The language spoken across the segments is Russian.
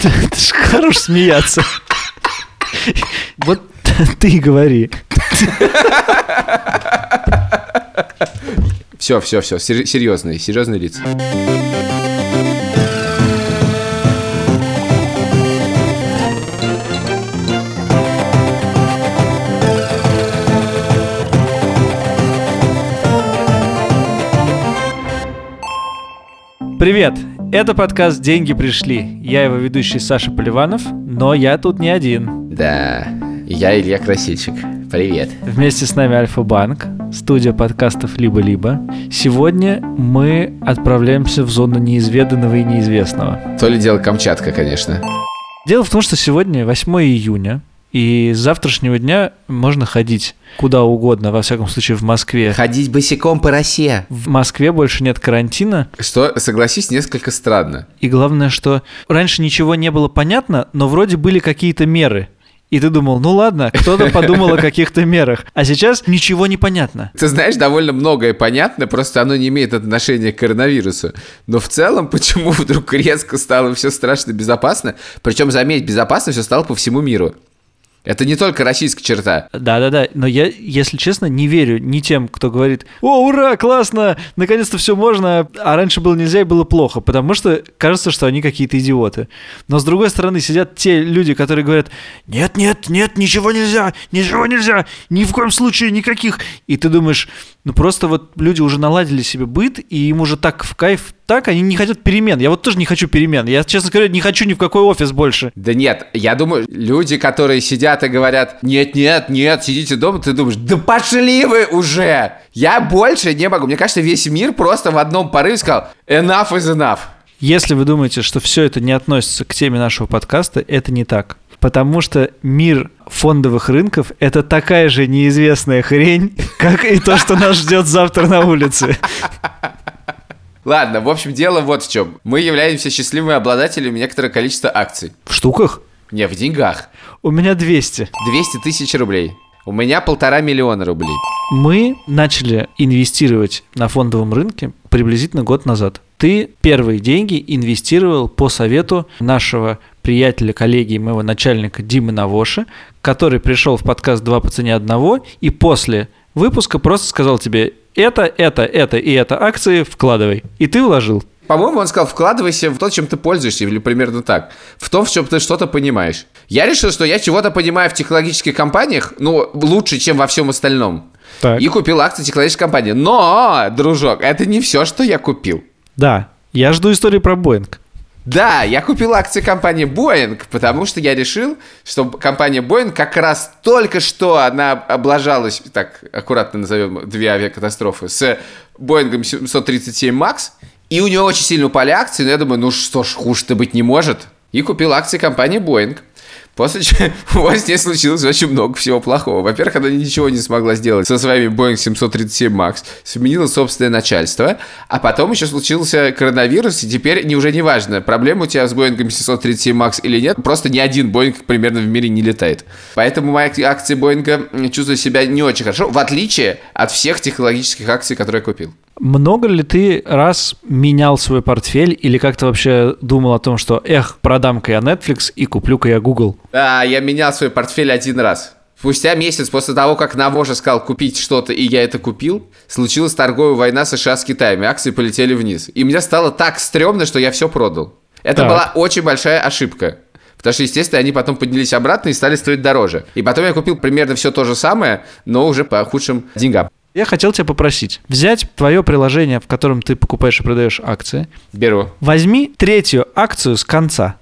Ты ж хорош смеяться. Вот ты говори. Все, все, все, серьезные, серьезные лица. Привет! Это подкаст «Деньги пришли». Я его ведущий Саша Поливанов, но я тут не один. Да, я Илья Красильщик. Привет. Вместе с нами Альфа-Банк, студия подкастов «Либо-либо». Сегодня мы отправляемся в зону неизведанного и неизвестного. То ли дело Камчатка, конечно. Дело в том, что сегодня 8 июня, и с завтрашнего дня можно ходить куда угодно, во всяком случае в Москве. Ходить босиком по России. В Москве больше нет карантина. Что, согласись, несколько странно. И главное, что раньше ничего не было понятно, но вроде были какие-то меры. И ты думал, ну ладно, кто-то подумал о каких-то мерах. А сейчас ничего не понятно. Ты знаешь, довольно многое понятно, просто оно не имеет отношения к коронавирусу. Но в целом, почему вдруг резко стало все страшно безопасно? Причем, заметь, безопасно все стало по всему миру. Это не только российская черта. Да-да-да, но я, если честно, не верю ни тем, кто говорит, о, ура, классно, наконец-то все можно, а раньше было нельзя и было плохо, потому что кажется, что они какие-то идиоты. Но с другой стороны сидят те люди, которые говорят, нет, нет, нет, ничего нельзя, ничего нельзя, ни в коем случае никаких. И ты думаешь, ну просто вот люди уже наладили себе быт, и им уже так в кайф так, они не хотят перемен. Я вот тоже не хочу перемен. Я, честно говоря, не хочу ни в какой офис больше. Да нет, я думаю, люди, которые сидят и говорят, нет, нет, нет, сидите дома, ты думаешь, да пошли вы уже! Я больше не могу. Мне кажется, весь мир просто в одном порыве сказал, enough is enough. Если вы думаете, что все это не относится к теме нашего подкаста, это не так. Потому что мир фондовых рынков – это такая же неизвестная хрень, как и то, что нас ждет завтра на улице. Ладно, в общем, дело вот в чем. Мы являемся счастливыми обладателями некоторого количества акций. В штуках? Не, в деньгах. У меня 200. 200 тысяч рублей. У меня полтора миллиона рублей. Мы начали инвестировать на фондовом рынке приблизительно год назад. Ты первые деньги инвестировал по совету нашего приятеля, коллеги и моего начальника Димы Навоши, который пришел в подкаст «Два по цене одного» и после выпуска просто сказал тебе это, это, это и это акции вкладывай. И ты вложил. По-моему, он сказал, вкладывайся в то, чем ты пользуешься, или примерно так. В том, в чем ты что-то понимаешь. Я решил, что я чего-то понимаю в технологических компаниях, ну, лучше, чем во всем остальном. Так. И купил акции технологической компании. Но, дружок, это не все, что я купил. Да, я жду истории про Боинг. Да, я купил акции компании Boeing, потому что я решил, что компания Boeing как раз только что она облажалась, так аккуратно назовем две авиакатастрофы, с Boeing 737 MAX, и у нее очень сильно упали акции, но я думаю, ну что ж, хуже-то быть не может. И купил акции компании Boeing. После чего с ней случилось очень много всего плохого. Во-первых, она ничего не смогла сделать со своими Boeing 737 MAX, сменила собственное начальство, а потом еще случился коронавирус, и теперь не, уже не важно, проблема у тебя с Boeing 737 MAX или нет, просто ни один Boeing примерно в мире не летает. Поэтому мои акции Boeing чувствуют себя не очень хорошо, в отличие от всех технологических акций, которые я купил. Много ли ты раз менял свой портфель или как-то вообще думал о том, что эх, продам-ка я Netflix и куплю-ка я Google? Да, я менял свой портфель один раз. Спустя месяц после того, как Навожа сказал купить что-то, и я это купил, случилась торговая война США с Китаем, и акции полетели вниз. И мне стало так стрёмно, что я все продал. Это так. была очень большая ошибка. Потому что, естественно, они потом поднялись обратно и стали стоить дороже. И потом я купил примерно все то же самое, но уже по худшим деньгам. Я хотел тебя попросить взять твое приложение, в котором ты покупаешь и продаешь акции. Беру. Возьми третью акцию с конца.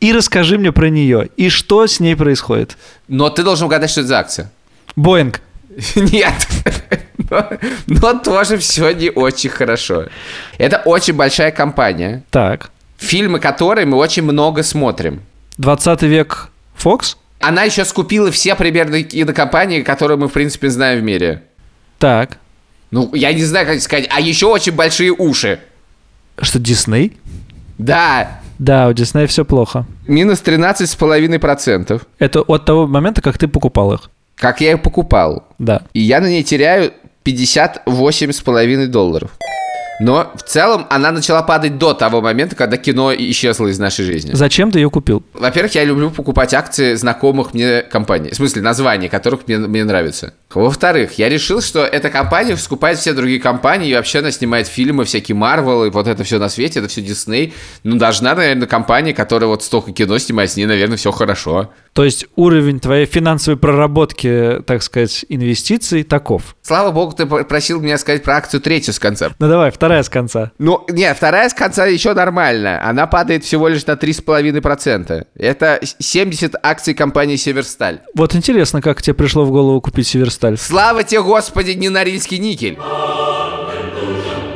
И расскажи мне про нее. И что с ней происходит. Но ты должен угадать, что это за акция. Боинг. Нет. Но, но тоже все не очень хорошо. Это очень большая компания. Так. Фильмы которой мы очень много смотрим. 20 век Fox? Она еще скупила все примерно кинокомпании, которые мы, в принципе, знаем в мире. Так. Ну, я не знаю, как сказать. А еще очень большие уши. Что, Дисней? Да. Да, у Диснея все плохо. Минус 13,5%. Это от того момента, как ты покупал их? Как я их покупал. Да. И я на ней теряю 58,5 долларов. Но в целом она начала падать до того момента, когда кино исчезло из нашей жизни. Зачем ты ее купил? Во-первых, я люблю покупать акции знакомых мне компаний. В смысле, названий, которых мне, мне нравятся. Во-вторых, я решил, что эта компания скупает все другие компании, и вообще она снимает фильмы, всякие Марвел, и вот это все на свете, это все Дисней. Ну, должна, наверное, компания, которая вот столько кино снимает, с ней, наверное, все хорошо. То есть уровень твоей финансовой проработки, так сказать, инвестиций таков. Слава богу, ты просил меня сказать про акцию третью с конца. Ну давай, вторая с конца. Ну, нет, вторая с конца еще нормально. Она падает всего лишь на 3,5%. Это 70 акций компании «Северсталь». Вот интересно, как тебе пришло в голову купить «Северсталь». Слава тебе, Господи, не Норильский никель.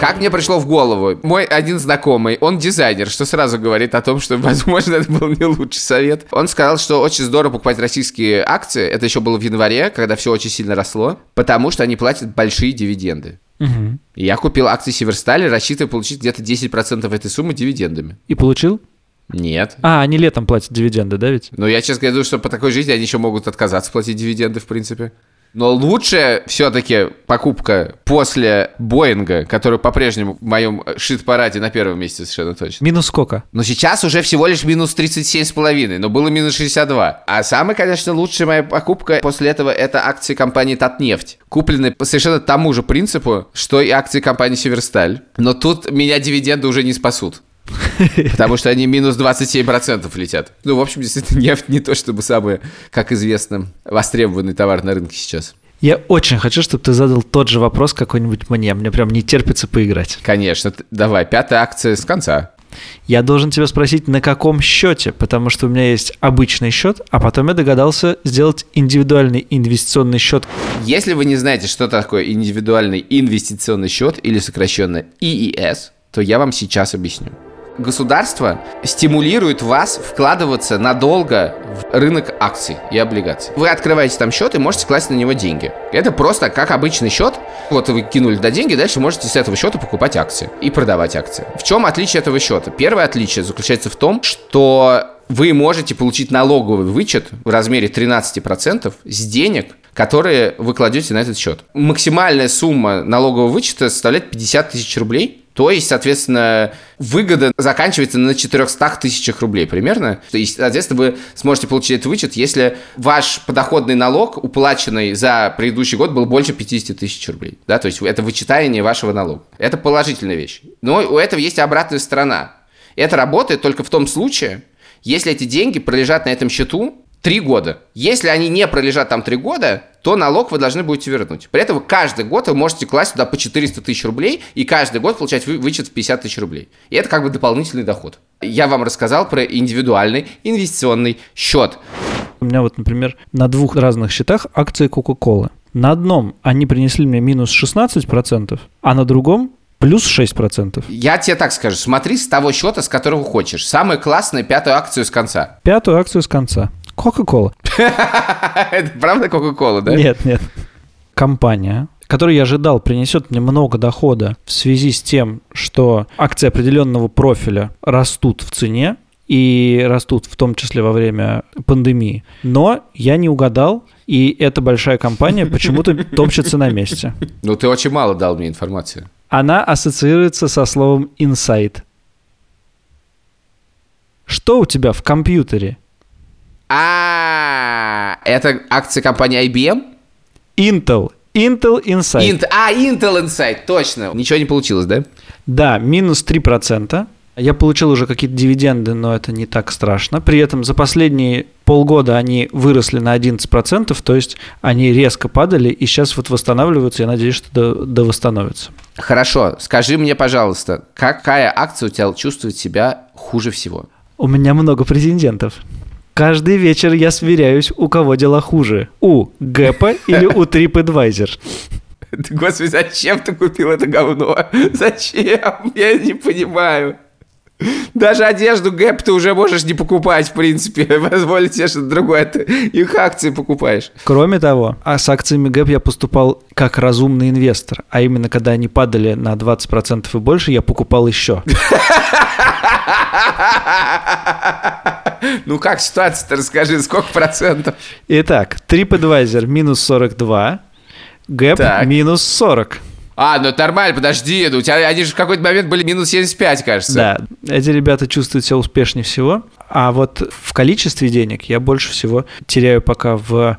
Как мне пришло в голову? Мой один знакомый, он дизайнер, что сразу говорит о том, что, возможно, это был не лучший совет. Он сказал, что очень здорово покупать российские акции. Это еще было в январе, когда все очень сильно росло, потому что они платят большие дивиденды. Угу. И я купил акции Северстали, рассчитывая получить где-то 10% этой суммы дивидендами. И получил? Нет. А, они летом платят дивиденды, да ведь? Но я, честно говоря, что по такой жизни они еще могут отказаться платить дивиденды, в принципе. Но лучшая все-таки покупка после Боинга, который по-прежнему в моем шит-параде на первом месте совершенно точно. Минус сколько? Но сейчас уже всего лишь минус 37,5, но было минус 62. А самая, конечно, лучшая моя покупка после этого это акции компании Татнефть. Куплены по совершенно тому же принципу, что и акции компании Северсталь. Но тут меня дивиденды уже не спасут. Потому что они минус 27% летят. Ну, в общем, действительно, нефть не то чтобы самый, как известно, востребованный товар на рынке сейчас. Я очень хочу, чтобы ты задал тот же вопрос какой-нибудь мне. Мне прям не терпится поиграть. Конечно. Давай, пятая акция с конца. Я должен тебя спросить, на каком счете, потому что у меня есть обычный счет, а потом я догадался сделать индивидуальный инвестиционный счет. Если вы не знаете, что такое индивидуальный инвестиционный счет или сокращенно ИИС, то я вам сейчас объясню государство стимулирует вас вкладываться надолго в рынок акций и облигаций. Вы открываете там счет и можете класть на него деньги. Это просто как обычный счет. Вот вы кинули до деньги, дальше можете с этого счета покупать акции и продавать акции. В чем отличие этого счета? Первое отличие заключается в том, что вы можете получить налоговый вычет в размере 13% с денег, которые вы кладете на этот счет. Максимальная сумма налогового вычета составляет 50 тысяч рублей. То есть, соответственно, выгода заканчивается на 400 тысячах рублей примерно. То есть, соответственно, вы сможете получить этот вычет, если ваш подоходный налог, уплаченный за предыдущий год, был больше 50 тысяч рублей. Да? То есть, это вычитание вашего налога. Это положительная вещь. Но у этого есть обратная сторона. Это работает только в том случае, если эти деньги пролежат на этом счету три года. Если они не пролежат там три года, то налог вы должны будете вернуть. При этом каждый год вы можете класть туда по 400 тысяч рублей и каждый год получать вычет в 50 тысяч рублей. И это как бы дополнительный доход. Я вам рассказал про индивидуальный инвестиционный счет. У меня вот, например, на двух разных счетах акции Coca-Cola. На одном они принесли мне минус 16%, а на другом Плюс 6%. Я тебе так скажу, смотри с того счета, с которого хочешь. Самую классную пятую акцию с конца. Пятую акцию с конца. Coca-Cola. Это правда Coca-Cola, да? Нет, нет. Компания, которую я ожидал принесет мне много дохода в связи с тем, что акции определенного профиля растут в цене, и растут в том числе во время пандемии. Но я не угадал, и эта большая компания почему-то топчется на месте. Ну, ты очень мало дал мне информации. Она ассоциируется со словом «инсайт». Что у тебя в компьютере? А, это акция компании IBM? Intel. Intel Insight. Int, а, Intel Insight, точно. Ничего не получилось, да? Да, минус 3%. Я получил уже какие-то дивиденды, но это не так страшно. При этом за последние полгода они выросли на 11%, то есть они резко падали и сейчас вот восстанавливаются. Я надеюсь, что до, до восстановятся. Хорошо, скажи мне, пожалуйста, какая акция у тебя чувствует себя хуже всего? У меня много претендентов. Каждый вечер я сверяюсь, у кого дела хуже. У Гэпа или у TripAdvisor. Господи, зачем ты купил это говно? Зачем? Я не понимаю. Даже одежду Гэп ты уже можешь не покупать, в принципе. Позволить себе что-то другое. Ты их акции покупаешь. Кроме того, а с акциями Гэп я поступал как разумный инвестор. А именно, когда они падали на 20% и больше, я покупал еще. Ну как ситуация-то, расскажи, сколько процентов? Итак, TripAdvisor минус 42, Гэп минус 40. А, ну нормально, подожди, ну, у тебя они же в какой-то момент были минус 75, кажется. Да, эти ребята чувствуют себя успешнее всего. А вот в количестве денег я больше всего теряю пока в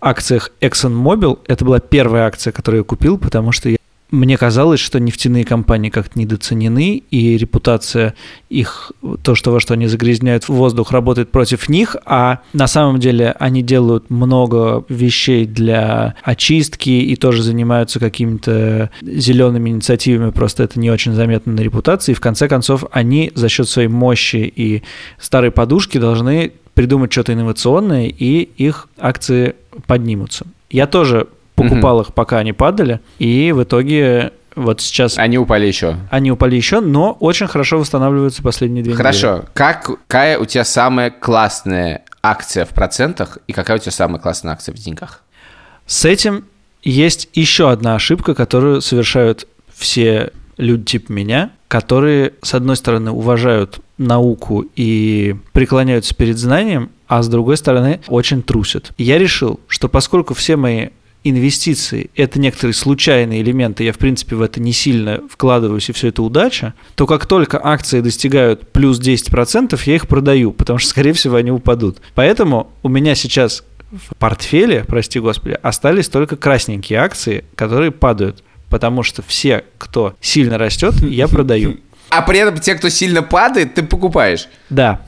акциях ExxonMobil. Это была первая акция, которую я купил, потому что я мне казалось, что нефтяные компании как-то недооценены, и репутация их, то, что во что они загрязняют воздух, работает против них, а на самом деле они делают много вещей для очистки и тоже занимаются какими-то зелеными инициативами, просто это не очень заметно на репутации, и в конце концов они за счет своей мощи и старой подушки должны придумать что-то инновационное, и их акции поднимутся. Я тоже покупал их, пока они падали, и в итоге вот сейчас... Они упали еще. Они упали еще, но очень хорошо восстанавливаются последние две Хорошо. недели. Хорошо. Какая у тебя самая классная акция в процентах и какая у тебя самая классная акция в деньгах? С этим есть еще одна ошибка, которую совершают все люди типа меня, которые, с одной стороны, уважают науку и преклоняются перед знанием, а с другой стороны, очень трусят. Я решил, что поскольку все мои инвестиции – это некоторые случайные элементы, я, в принципе, в это не сильно вкладываюсь, и все это удача, то как только акции достигают плюс 10%, я их продаю, потому что, скорее всего, они упадут. Поэтому у меня сейчас в портфеле, прости господи, остались только красненькие акции, которые падают, потому что все, кто сильно растет, я продаю. А при этом те, кто сильно падает, ты покупаешь. Да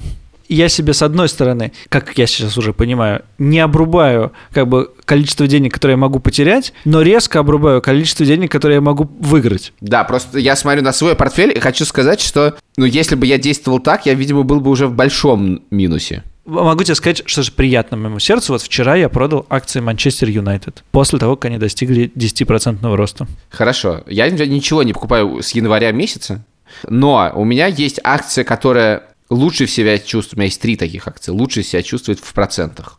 я себе, с одной стороны, как я сейчас уже понимаю, не обрубаю как бы количество денег, которое я могу потерять, но резко обрубаю количество денег, которые я могу выиграть. Да, просто я смотрю на свой портфель и хочу сказать, что, ну, если бы я действовал так, я, видимо, был бы уже в большом минусе. Могу тебе сказать, что же приятно моему сердцу. Вот вчера я продал акции Манчестер Юнайтед после того, как они достигли 10% роста. Хорошо. Я ничего не покупаю с января месяца, но у меня есть акция, которая лучше себя чувствует, у меня есть три таких акции, лучше себя чувствует в процентах.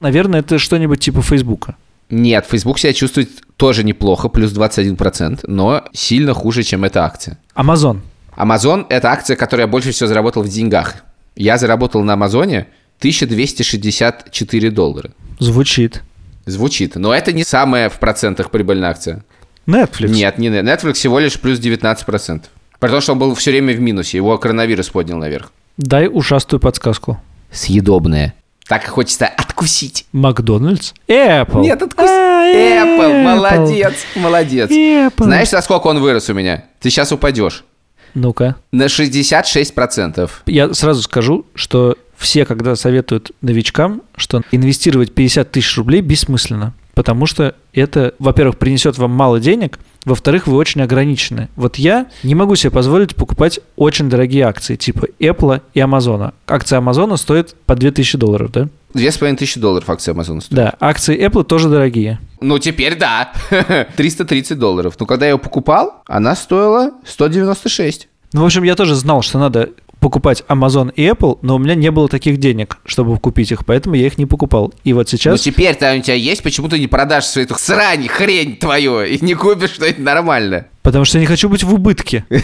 Наверное, это что-нибудь типа Фейсбука. Нет, Facebook себя чувствует тоже неплохо, плюс 21%, но сильно хуже, чем эта акция. Amazon. Amazon – это акция, которую я больше всего заработал в деньгах. Я заработал на Амазоне 1264 доллара. Звучит. Звучит, но это не самая в процентах прибыльная акция. Netflix. Нет, не Netflix всего лишь плюс 19%. При том, что он был все время в минусе, его коронавирус поднял наверх. Дай ужасную подсказку. Съедобное. Так хочется откусить. Макдональдс? Apple. Нет, откусить. А, Apple. Молодец, молодец. Apple. Знаешь, за сколько он вырос у меня? Ты сейчас упадешь. Ну-ка. На 66%. Я сразу скажу, что все, когда советуют новичкам, что инвестировать 50 тысяч рублей бессмысленно. Потому что это, во-первых, принесет вам мало денег, во-вторых, вы очень ограничены. Вот я не могу себе позволить покупать очень дорогие акции, типа Apple и Amazon. Акция Amazon стоит по 2000 долларов, да? Две с половиной тысячи долларов акция Amazon стоит. Да, акции Apple тоже дорогие. Ну, теперь да. 330 долларов. Но когда я ее покупал, она стоила 196. Ну, в общем, я тоже знал, что надо покупать Amazon и Apple, но у меня не было таких денег, чтобы купить их, поэтому я их не покупал. И вот сейчас... Ну теперь-то у тебя есть, почему ты не продашь свою эту срань, хрень твою, и не купишь что-нибудь нормальное? Потому что я не хочу быть в убытке.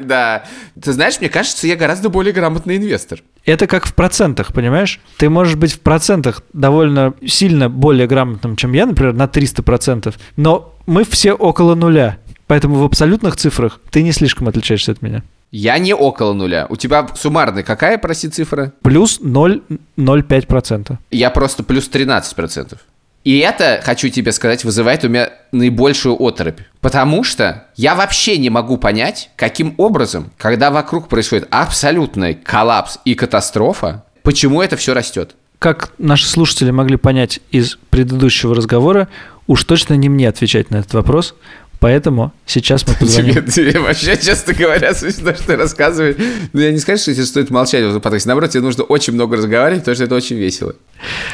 Да. Ты знаешь, мне кажется, я гораздо более грамотный инвестор. Это как в процентах, понимаешь? Ты можешь быть в процентах довольно сильно более грамотным, чем я, например, на 300%, но мы все около нуля. Поэтому в абсолютных цифрах ты не слишком отличаешься от меня. Я не около нуля. У тебя суммарная какая, проси, цифра? Плюс 0,05%. Я просто плюс 13%. И это, хочу тебе сказать, вызывает у меня наибольшую оторопь. Потому что я вообще не могу понять, каким образом, когда вокруг происходит абсолютный коллапс и катастрофа, почему это все растет. Как наши слушатели могли понять из предыдущего разговора, уж точно не мне отвечать на этот вопрос, Поэтому сейчас мы позвоним. Тебе, тебе вообще, честно говоря, смешно, что ты рассказываешь. Ну, я не скажу, что тебе стоит молчать в этом подкасте. Наоборот, тебе нужно очень много разговаривать, потому что это очень весело.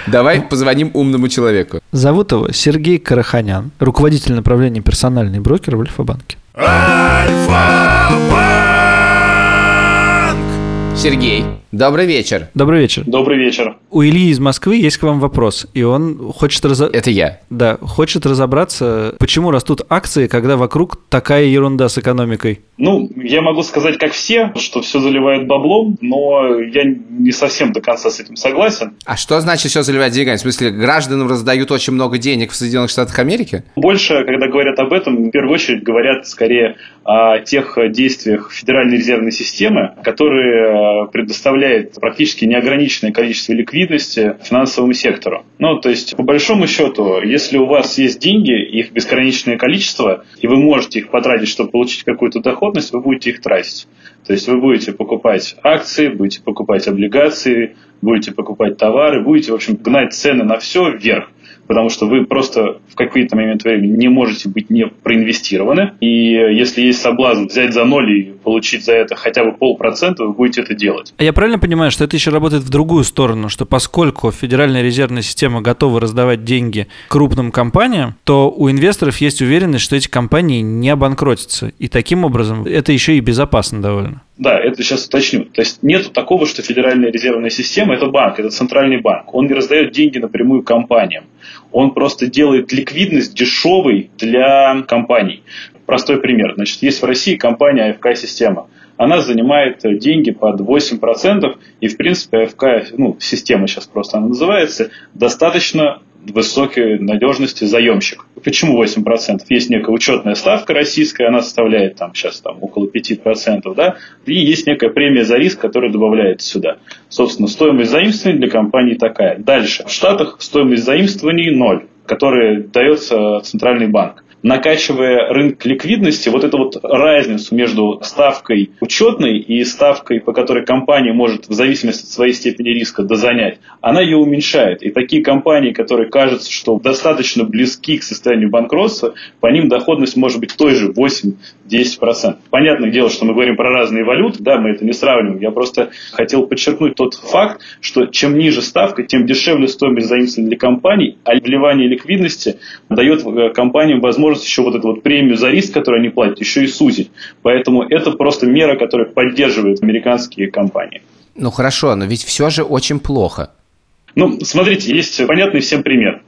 Давай позвоним умному человеку. Зовут его Сергей Караханян, руководитель направления персональный брокер в Альфа-банке. Альфа-банк! Сергей, Добрый вечер. Добрый вечер. Добрый вечер. У Ильи из Москвы есть к вам вопрос, и он хочет разо... Это я. Да, хочет разобраться, почему растут акции, когда вокруг такая ерунда с экономикой. Ну, я могу сказать, как все, что все заливают баблом, но я не совсем до конца с этим согласен. А что значит все заливать деньгами? В смысле, гражданам раздают очень много денег в Соединенных Штатах Америки? Больше, когда говорят об этом, в первую очередь говорят скорее о тех действиях Федеральной резервной системы, которые предоставляет практически неограниченное количество ликвидности финансовому сектору. Ну, то есть, по большому счету, если у вас есть деньги, их бесконечное количество, и вы можете их потратить, чтобы получить какую-то доход, доходность, вы будете их тратить. То есть вы будете покупать акции, будете покупать облигации, будете покупать товары, будете, в общем, гнать цены на все вверх потому что вы просто в какой-то момент времени не можете быть не проинвестированы. И если есть соблазн взять за ноль и получить за это хотя бы полпроцента, вы будете это делать. А я правильно понимаю, что это еще работает в другую сторону, что поскольку Федеральная резервная система готова раздавать деньги крупным компаниям, то у инвесторов есть уверенность, что эти компании не обанкротятся. И таким образом это еще и безопасно довольно. Да, это сейчас уточню. То есть нет такого, что Федеральная резервная система – это банк, это центральный банк. Он не раздает деньги напрямую компаниям. Он просто делает ликвидность дешевой для компаний. Простой пример. Значит, есть в России компания АФК-система. Она занимает деньги под 8%, и, в принципе, АФК, ну, система сейчас просто она называется, достаточно высокой надежности заемщик. Почему 8%? Есть некая учетная ставка российская, она составляет там сейчас там около 5%, да, и есть некая премия за риск, которая добавляется сюда. Собственно, стоимость заимствований для компании такая. Дальше. В Штатах стоимость заимствований ноль, которая дается Центральный банк накачивая рынок ликвидности, вот эту вот разницу между ставкой учетной и ставкой, по которой компания может в зависимости от своей степени риска дозанять, она ее уменьшает. И такие компании, которые кажутся, что достаточно близки к состоянию банкротства, по ним доходность может быть той же 8-10%. Понятное дело, что мы говорим про разные валюты, да, мы это не сравниваем. Я просто хотел подчеркнуть тот факт, что чем ниже ставка, тем дешевле стоимость заимствования для компаний, а вливание ликвидности дает э, компаниям возможность возможность еще вот эту вот премию за риск, которую они платят, еще и сузить. Поэтому это просто мера, которая поддерживает американские компании. Ну хорошо, но ведь все же очень плохо. Ну, смотрите, есть понятный всем пример.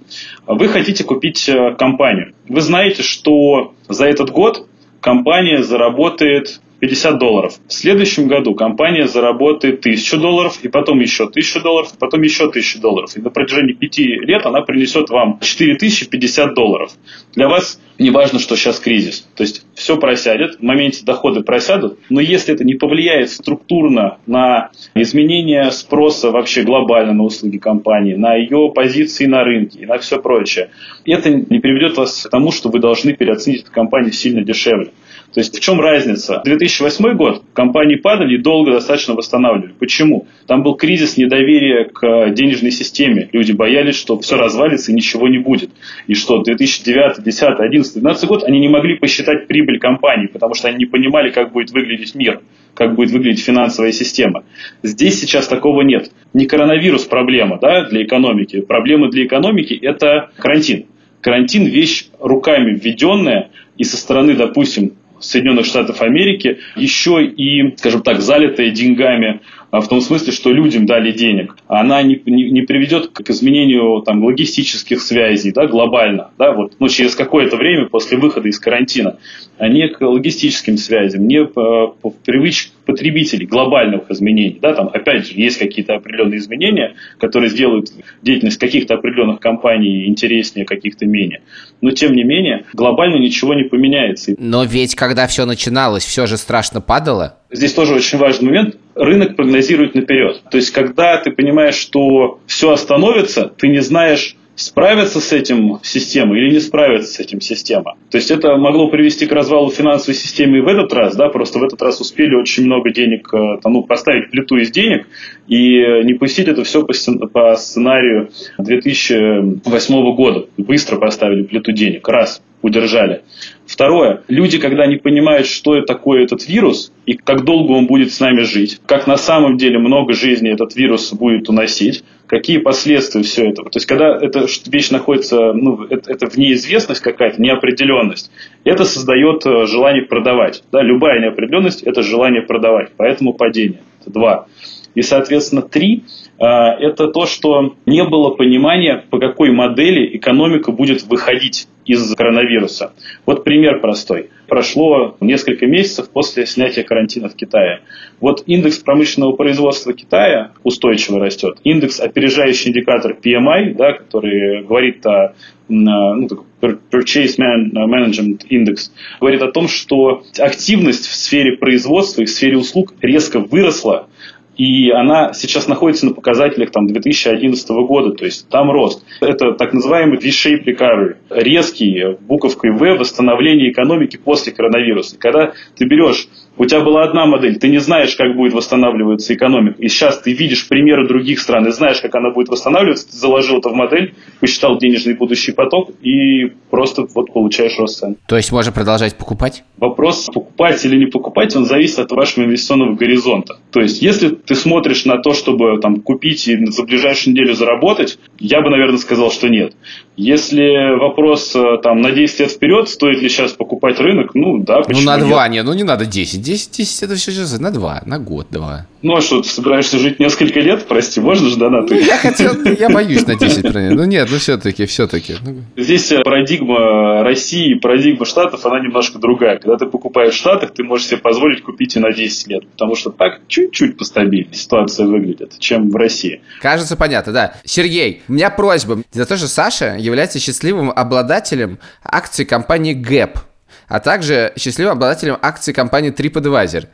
Вы хотите купить э, компанию. Вы знаете, что за этот год компания заработает 50 долларов. В следующем году компания заработает 1000 долларов, и потом еще 1000 долларов, и потом еще 1000 долларов. И на протяжении 5 лет она принесет вам 4050 долларов. Для вас не важно, что сейчас кризис. То есть все просядет, в моменте доходы просядут, но если это не повлияет структурно на изменение спроса вообще глобально на услуги компании, на ее позиции на рынке и на все прочее, это не приведет вас к тому, что вы должны переоценить эту компанию сильно дешевле. То есть в чем разница? 2008 год компании падали и долго достаточно восстанавливали. Почему? Там был кризис недоверия к денежной системе. Люди боялись, что все развалится и ничего не будет. И что 2009, 2010, 2011, 2012 год они не могли посчитать прибыль компании, потому что они не понимали, как будет выглядеть мир как будет выглядеть финансовая система. Здесь сейчас такого нет. Не коронавирус проблема да, для экономики. Проблема для экономики – это карантин. Карантин – вещь руками введенная, и со стороны, допустим, Соединенных Штатов Америки еще и, скажем так, залитая деньгами в том смысле, что людям дали денег, она не, не, не приведет к изменению там, логистических связей да, глобально, да, вот, ну, через какое-то время после выхода из карантина, а не к логистическим связям, не по, по привычкам потребителей, глобальных изменений. Да, там, опять же, есть какие-то определенные изменения, которые сделают деятельность каких-то определенных компаний интереснее, каких-то менее. Но, тем не менее, глобально ничего не поменяется. Но ведь, когда все начиналось, все же страшно падало. Здесь тоже очень важный момент. Рынок прогнозирует наперед. То есть, когда ты понимаешь, что все остановится, ты не знаешь, справится с этим система или не справится с этим система. То есть это могло привести к развалу финансовой системы и в этот раз, да, просто в этот раз успели очень много денег, э, там, ну, поставить плиту из денег и не пустить это все по, по сценарию 2008 года. Быстро поставили плиту денег. Раз удержали. Второе. Люди, когда не понимают, что такое этот вирус и как долго он будет с нами жить, как на самом деле много жизней этот вирус будет уносить, какие последствия все этого. То есть, когда эта вещь находится, ну, это, это в неизвестность какая-то, неопределенность, это создает э, желание продавать. Да, любая неопределенность – это желание продавать, поэтому падение. Это два. И, соответственно, три – это то, что не было понимания, по какой модели экономика будет выходить из коронавируса. Вот пример простой. Прошло несколько месяцев после снятия карантина в Китае. Вот индекс промышленного производства Китая устойчиво растет. Индекс, опережающий индикатор PMI, да, который говорит о ну, Purchase Management Index, говорит о том, что активность в сфере производства и в сфере услуг резко выросла и она сейчас находится на показателях там, 2011 года, то есть там рост. Это так называемый V-shape recovery, резкий буковкой V восстановление экономики после коронавируса. Когда ты берешь у тебя была одна модель, ты не знаешь, как будет восстанавливаться экономика. И сейчас ты видишь примеры других стран и знаешь, как она будет восстанавливаться, ты заложил это в модель, посчитал денежный будущий поток и просто вот получаешь рост цен. То есть можно продолжать покупать? Вопрос, покупать или не покупать, он зависит от вашего инвестиционного горизонта. То есть, если ты смотришь на то, чтобы там, купить и за ближайшую неделю заработать, я бы, наверное, сказал, что нет. Если вопрос э, там, на 10 лет вперед, стоит ли сейчас покупать рынок, ну да, почему Ну на 2, нет? не, ну не надо 10. 10, 10 это все сейчас на 2, на год, 2. Ну а что, ты собираешься жить несколько лет? Прости, можно же донаты? Ну, я хотел, я боюсь на 10 Ну нет, ну все-таки, все-таки. Ну. Здесь э, парадигма России, парадигма Штатов, она немножко другая. Когда ты покупаешь в Штатах, ты можешь себе позволить купить и на 10 лет. Потому что так чуть-чуть постабильнее ситуация выглядит, чем в России. Кажется, понятно, да. Сергей, у меня просьба. За то, что Саша является счастливым обладателем акций компании Gap, а также счастливым обладателем акций компании TripAdvisor.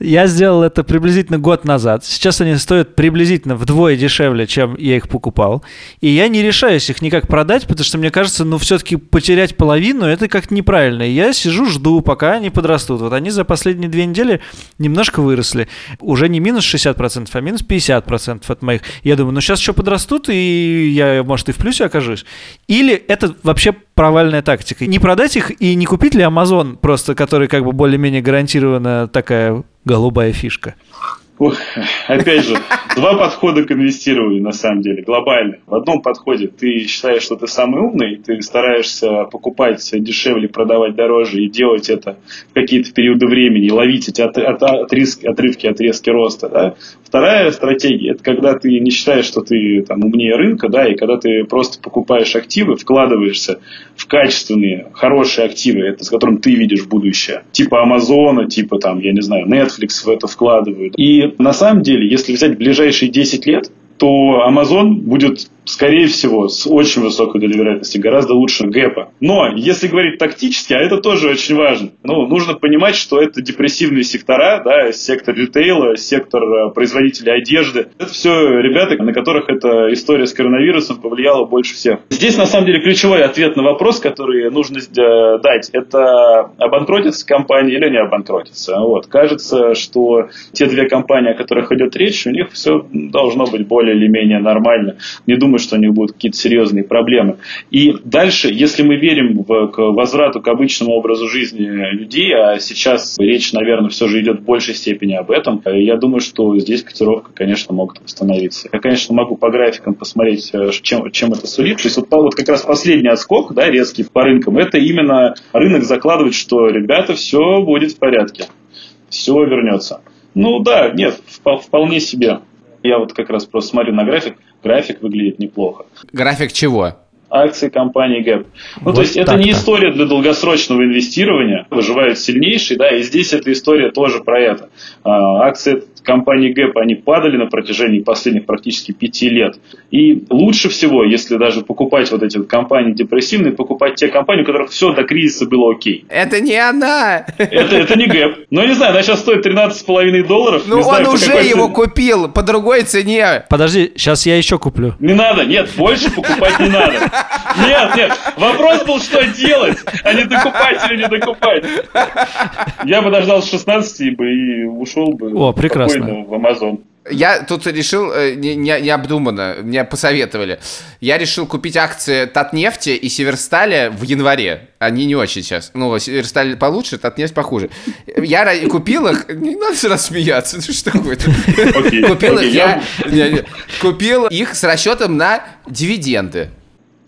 Я сделал это приблизительно год назад. Сейчас они стоят приблизительно вдвое дешевле, чем я их покупал. И я не решаюсь их никак продать, потому что мне кажется, ну, все-таки потерять половину – это как-то неправильно. И я сижу, жду, пока они подрастут. Вот они за последние две недели немножко выросли. Уже не минус 60%, а минус 50% от моих. Я думаю, ну, сейчас еще подрастут, и я, может, и в плюсе окажусь. Или это вообще провальная тактика. Не продать их и не купить ли Amazon просто, который как бы более-менее гарантированно такая голубая фишка? Опять же, два подхода к инвестированию, на самом деле, глобальных. В одном подходе ты считаешь, что ты самый умный, ты стараешься покупать дешевле, продавать дороже и делать это в какие-то периоды времени, ловить эти от, от, отрезки, отрывки, отрезки роста. Да? Вторая стратегия – это когда ты не считаешь, что ты там, умнее рынка, да, и когда ты просто покупаешь активы, вкладываешься в качественные, хорошие активы, это, с которым ты видишь будущее. Типа Амазона, типа, там, я не знаю, Netflix в это вкладывают. И на самом деле, если взять ближайшие 10 лет, то Amazon будет скорее всего, с очень высокой долей вероятности, гораздо лучше гэпа. Но, если говорить тактически, а это тоже очень важно, ну, нужно понимать, что это депрессивные сектора, да, сектор ритейла, сектор э, производителей одежды. Это все ребята, на которых эта история с коронавирусом повлияла больше всех. Здесь, на самом деле, ключевой ответ на вопрос, который нужно э, дать, это обанкротится компания или не обанкротится. Вот. Кажется, что те две компании, о которых идет речь, у них все должно быть более или менее нормально. Не думаю, думаю, что у них будут какие-то серьезные проблемы. И дальше, если мы верим в, к возврату к обычному образу жизни людей, а сейчас речь, наверное, все же идет в большей степени об этом, я думаю, что здесь котировка, конечно, могут восстановиться. Я, конечно, могу по графикам посмотреть, э, чем, чем это сулит. То есть вот, вот как раз последний отскок, да, резкий по рынкам, это именно рынок закладывает, что, ребята, все будет в порядке, все вернется. Ну да, нет, вполне себе. Я вот как раз просто смотрю на график, график выглядит неплохо. График чего? Акции компании Gap. Ну, вот то есть это не история для долгосрочного инвестирования, выживают сильнейшие, да, и здесь эта история тоже про это. А, акции компании Gap, они падали на протяжении последних практически пяти лет. И лучше всего, если даже покупать вот эти вот компании депрессивные, покупать те компании, у которых все до кризиса было окей. Это не она! Это, это не Gap. Ну, не знаю, она сейчас стоит 13,5 долларов. Ну, он знаю, уже его купил по другой цене. Подожди, сейчас я еще куплю. Не надо, нет, больше покупать не надо. Нет, нет, вопрос был, что делать, а не докупать или не докупать. Я бы дождался 16 бы и ушел бы. О, прекрасно спокойно в Amazon. Я тут решил, э, не, не, необдуманно, мне посоветовали. Я решил купить акции Татнефти и Северстали в январе. Они не очень сейчас. Ну, Северсталь получше, Татнефть похуже. Я купил их, не надо сразу смеяться, ну что? Купил их, я купил их с расчетом на дивиденды.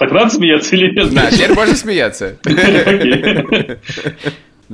Так надо смеяться или нет? Да, теперь можно смеяться.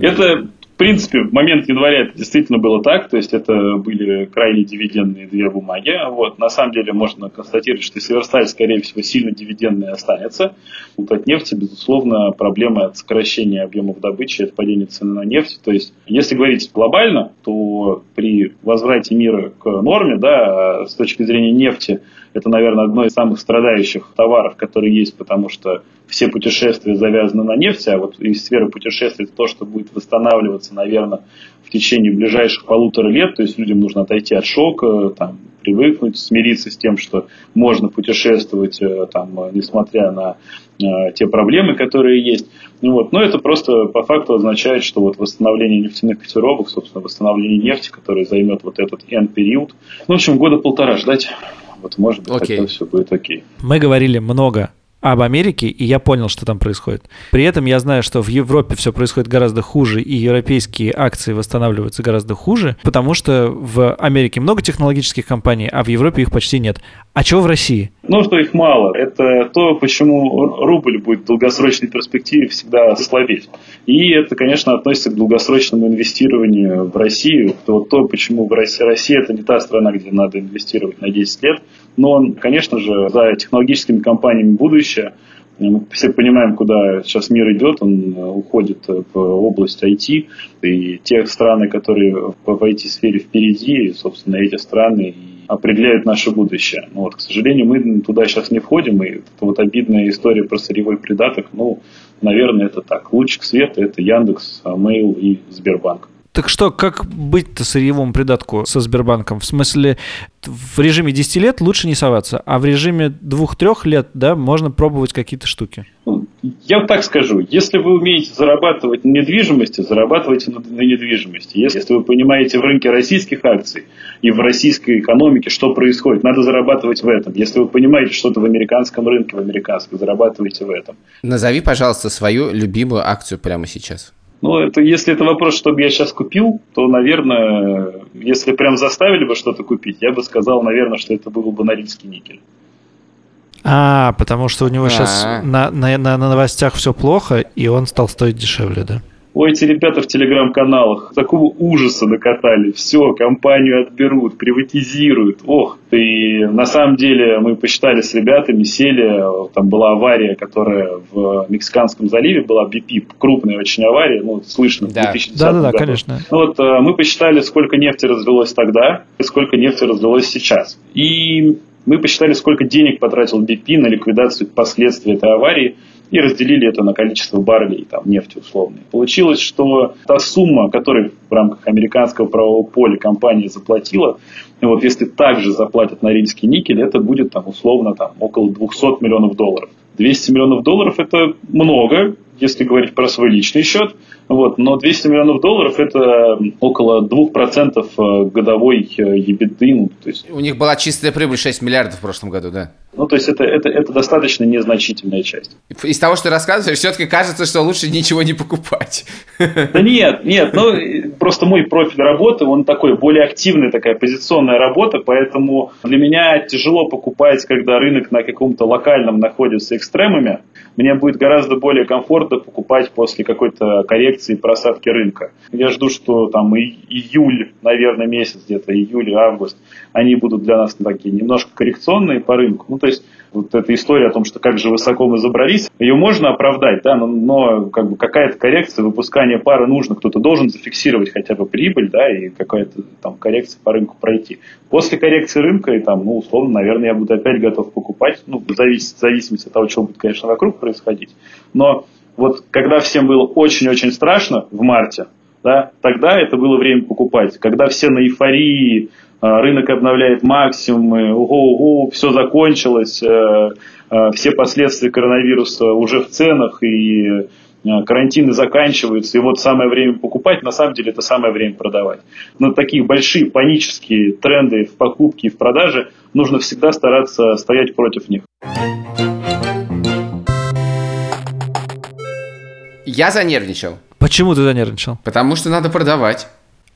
Это В принципе, в момент января это действительно было так, то есть это были крайне дивидендные две бумаги. Вот. На самом деле можно констатировать, что Северсталь, скорее всего, сильно дивидендный останется. Вот от нефти, безусловно, проблема от сокращения объемов добычи, от падения цены на нефть. То есть, если говорить глобально, то при возврате мира к норме, да, с точки зрения нефти, это, наверное, одно из самых страдающих товаров, которые есть, потому что все путешествия завязаны на нефти, а вот из сферы путешествий это то, что будет восстанавливаться, наверное, в течение ближайших полутора лет. То есть людям нужно отойти от шока, там, привыкнуть, смириться с тем, что можно путешествовать, э, там, несмотря на э, те проблемы, которые есть. Ну, вот. Но это просто по факту означает, что вот восстановление нефтяных котировок, собственно, восстановление нефти, которое займет вот этот N-период, ну, в общем, года полтора ждать. Вот может быть, Окей. тогда все будет окей. Мы говорили много об Америке, и я понял, что там происходит. При этом я знаю, что в Европе все происходит гораздо хуже, и европейские акции восстанавливаются гораздо хуже, потому что в Америке много технологических компаний, а в Европе их почти нет. А чего в России? Ну, что их мало. Это то, почему рубль будет в долгосрочной перспективе всегда слабеть. И это, конечно, относится к долгосрочному инвестированию в Россию. Вот то, почему в России, Россия это не та страна, где надо инвестировать на 10 лет. Но, конечно же, за технологическими компаниями будущее. Мы все понимаем, куда сейчас мир идет, он уходит в область IT, и те страны, которые в IT-сфере впереди, собственно, эти страны и определяют наше будущее. Но вот, к сожалению, мы туда сейчас не входим, и это вот обидная история про сырьевой придаток, ну, наверное, это так. Лучик света – это Яндекс, Mail и Сбербанк. Так что, как быть-то сырьевому придатку со Сбербанком? В смысле, в режиме 10 лет лучше не соваться, а в режиме 2-3 лет, да, можно пробовать какие-то штуки? Я так скажу, если вы умеете зарабатывать на недвижимости, зарабатывайте на, на недвижимости. Если, если вы понимаете в рынке российских акций и в российской экономике, что происходит, надо зарабатывать в этом. Если вы понимаете что-то в американском рынке, в американском, зарабатывайте в этом. Назови, пожалуйста, свою любимую акцию прямо сейчас. Ну, это, если это вопрос, чтобы я сейчас купил, то, наверное, если прям заставили бы что-то купить, я бы сказал, наверное, что это был бы Норильский никель. А, потому что у него сейчас на, на, на, на новостях все плохо, и он стал стоить дешевле, да? Ой, эти ребята в телеграм-каналах такого ужаса накатали. Все, компанию отберут, приватизируют. Ох, ты, на самом деле мы посчитали с ребятами, сели, там была авария, которая в Мексиканском заливе была BP, крупная очень авария, ну, слышно, да. в 2010 да, да, да, конечно. Ну, вот э, мы посчитали, сколько нефти развелось тогда и сколько нефти развелось сейчас. И мы посчитали, сколько денег потратил BP на ликвидацию последствий этой аварии и разделили это на количество баррелей там, нефти условной. Получилось, что та сумма, которую в рамках американского правового поля компания заплатила, вот если также заплатят на рильский никель, это будет там, условно там, около 200 миллионов долларов. 200 миллионов долларов это много, если говорить про свой личный счет. Вот, но 200 миллионов долларов это около 2% э, годовой EBITDA. Ну, то есть... У них была чистая прибыль 6 миллиардов в прошлом году, да? Ну, то есть это, это, это достаточно незначительная часть. Из того, что ты рассказываешь, все-таки кажется, что лучше ничего не покупать. Да нет, нет, ну просто мой профиль работы, он такой, более активная такая позиционная работа, поэтому для меня тяжело покупать, когда рынок на каком-то локальном находится экстремами. Мне будет гораздо более комфортно покупать после какой-то коррекции просадки рынка. Я жду, что там июль, наверное, месяц где-то, июль, август, они будут для нас такие немножко коррекционные по рынку. Ну, то есть вот эта история о том, что как же высоко мы забрались, ее можно оправдать, да, но, но как бы какая-то коррекция, выпускание пары нужно, кто-то должен зафиксировать хотя бы прибыль, да, и какая-то там коррекция по рынку пройти. После коррекции рынка, и там, ну, условно, наверное, я буду опять готов покупать, ну, в зависимости от того, что будет, конечно, вокруг происходить. Но вот когда всем было очень-очень страшно в марте, да, тогда это было время покупать. Когда все на эйфории, а, рынок обновляет максимумы, ого-ого, все закончилось, э, э, все последствия коронавируса уже в ценах, и э, карантины заканчиваются, и вот самое время покупать, на самом деле это самое время продавать. Но такие большие панические тренды в покупке и в продаже нужно всегда стараться стоять против них. Я занервничал. Почему ты занервничал? Потому что надо продавать.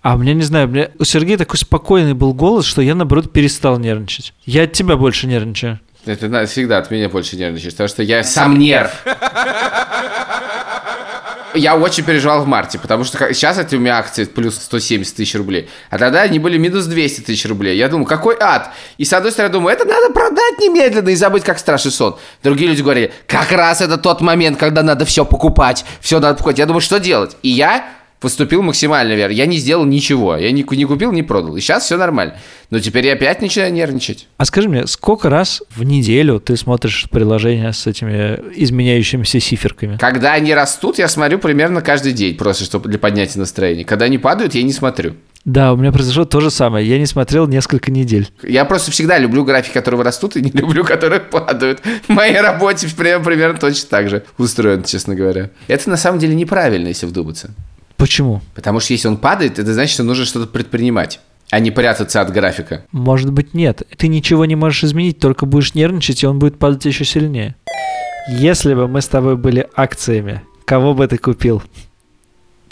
А мне не знаю, мне... у Сергея такой спокойный был голос, что я, наоборот, перестал нервничать. Я от тебя больше нервничаю. Это всегда от меня больше нервничаешь, потому что я сам нерв. Я очень переживал в марте, потому что сейчас это у меня акции плюс 170 тысяч рублей. А тогда они были минус 200 тысяч рублей. Я думаю, какой ад? И с одной стороны, думаю, это надо продать немедленно и забыть, как страшный сон. Другие люди говорили, как раз это тот момент, когда надо все покупать. Все надо покупать. Я думаю, что делать? И я поступил максимально верно. Я не сделал ничего. Я ни, не купил, не продал. И сейчас все нормально. Но теперь я опять начинаю нервничать. А скажи мне, сколько раз в неделю ты смотришь приложение с этими изменяющимися циферками? Когда они растут, я смотрю примерно каждый день, просто чтобы для поднятия настроения. Когда они падают, я не смотрю. Да, у меня произошло то же самое. Я не смотрел несколько недель. Я просто всегда люблю графики, которые растут, и не люблю, которые падают. В моей работе примерно, примерно точно так же устроен, честно говоря. Это на самом деле неправильно, если вдуматься. Почему? Потому что если он падает, это значит, что нужно что-то предпринимать, а не прятаться от графика. Может быть, нет. Ты ничего не можешь изменить, только будешь нервничать, и он будет падать еще сильнее. Если бы мы с тобой были акциями, кого бы ты купил?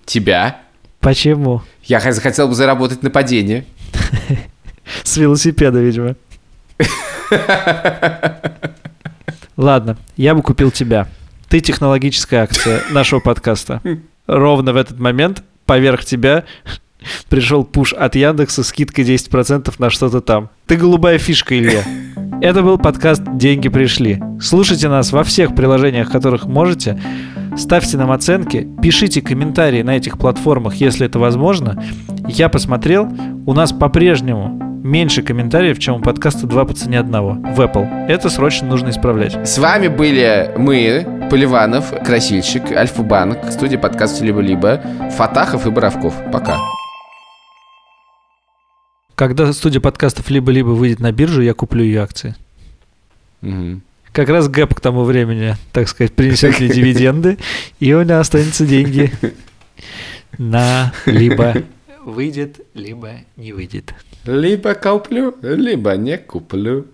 Тебя. Почему? Я хотел бы заработать на падении. С велосипеда, видимо. Ладно, я бы купил тебя. Ты технологическая акция нашего подкаста. Ровно в этот момент поверх тебя пришел пуш от Яндекса скидкой 10% на что-то там. Ты голубая фишка, Илья. Это был подкаст «Деньги пришли». Слушайте нас во всех приложениях, которых можете. Ставьте нам оценки, пишите комментарии на этих платформах, если это возможно. Я посмотрел, у нас по-прежнему меньше комментариев, чем у подкаста «Два по цене одного» в Apple. Это срочно нужно исправлять. С вами были мы, Поливанов, Красильщик, Альфа-банк, студия подкаста «Либо-либо», Фатахов и Боровков. Пока. Когда студия подкастов либо-либо выйдет на биржу, я куплю ее акции. Мгм. Как раз гэп к тому времени, так сказать, принесет мне дивиденды, и у меня останутся деньги на либо выйдет, либо не выйдет. Либо куплю, либо не куплю.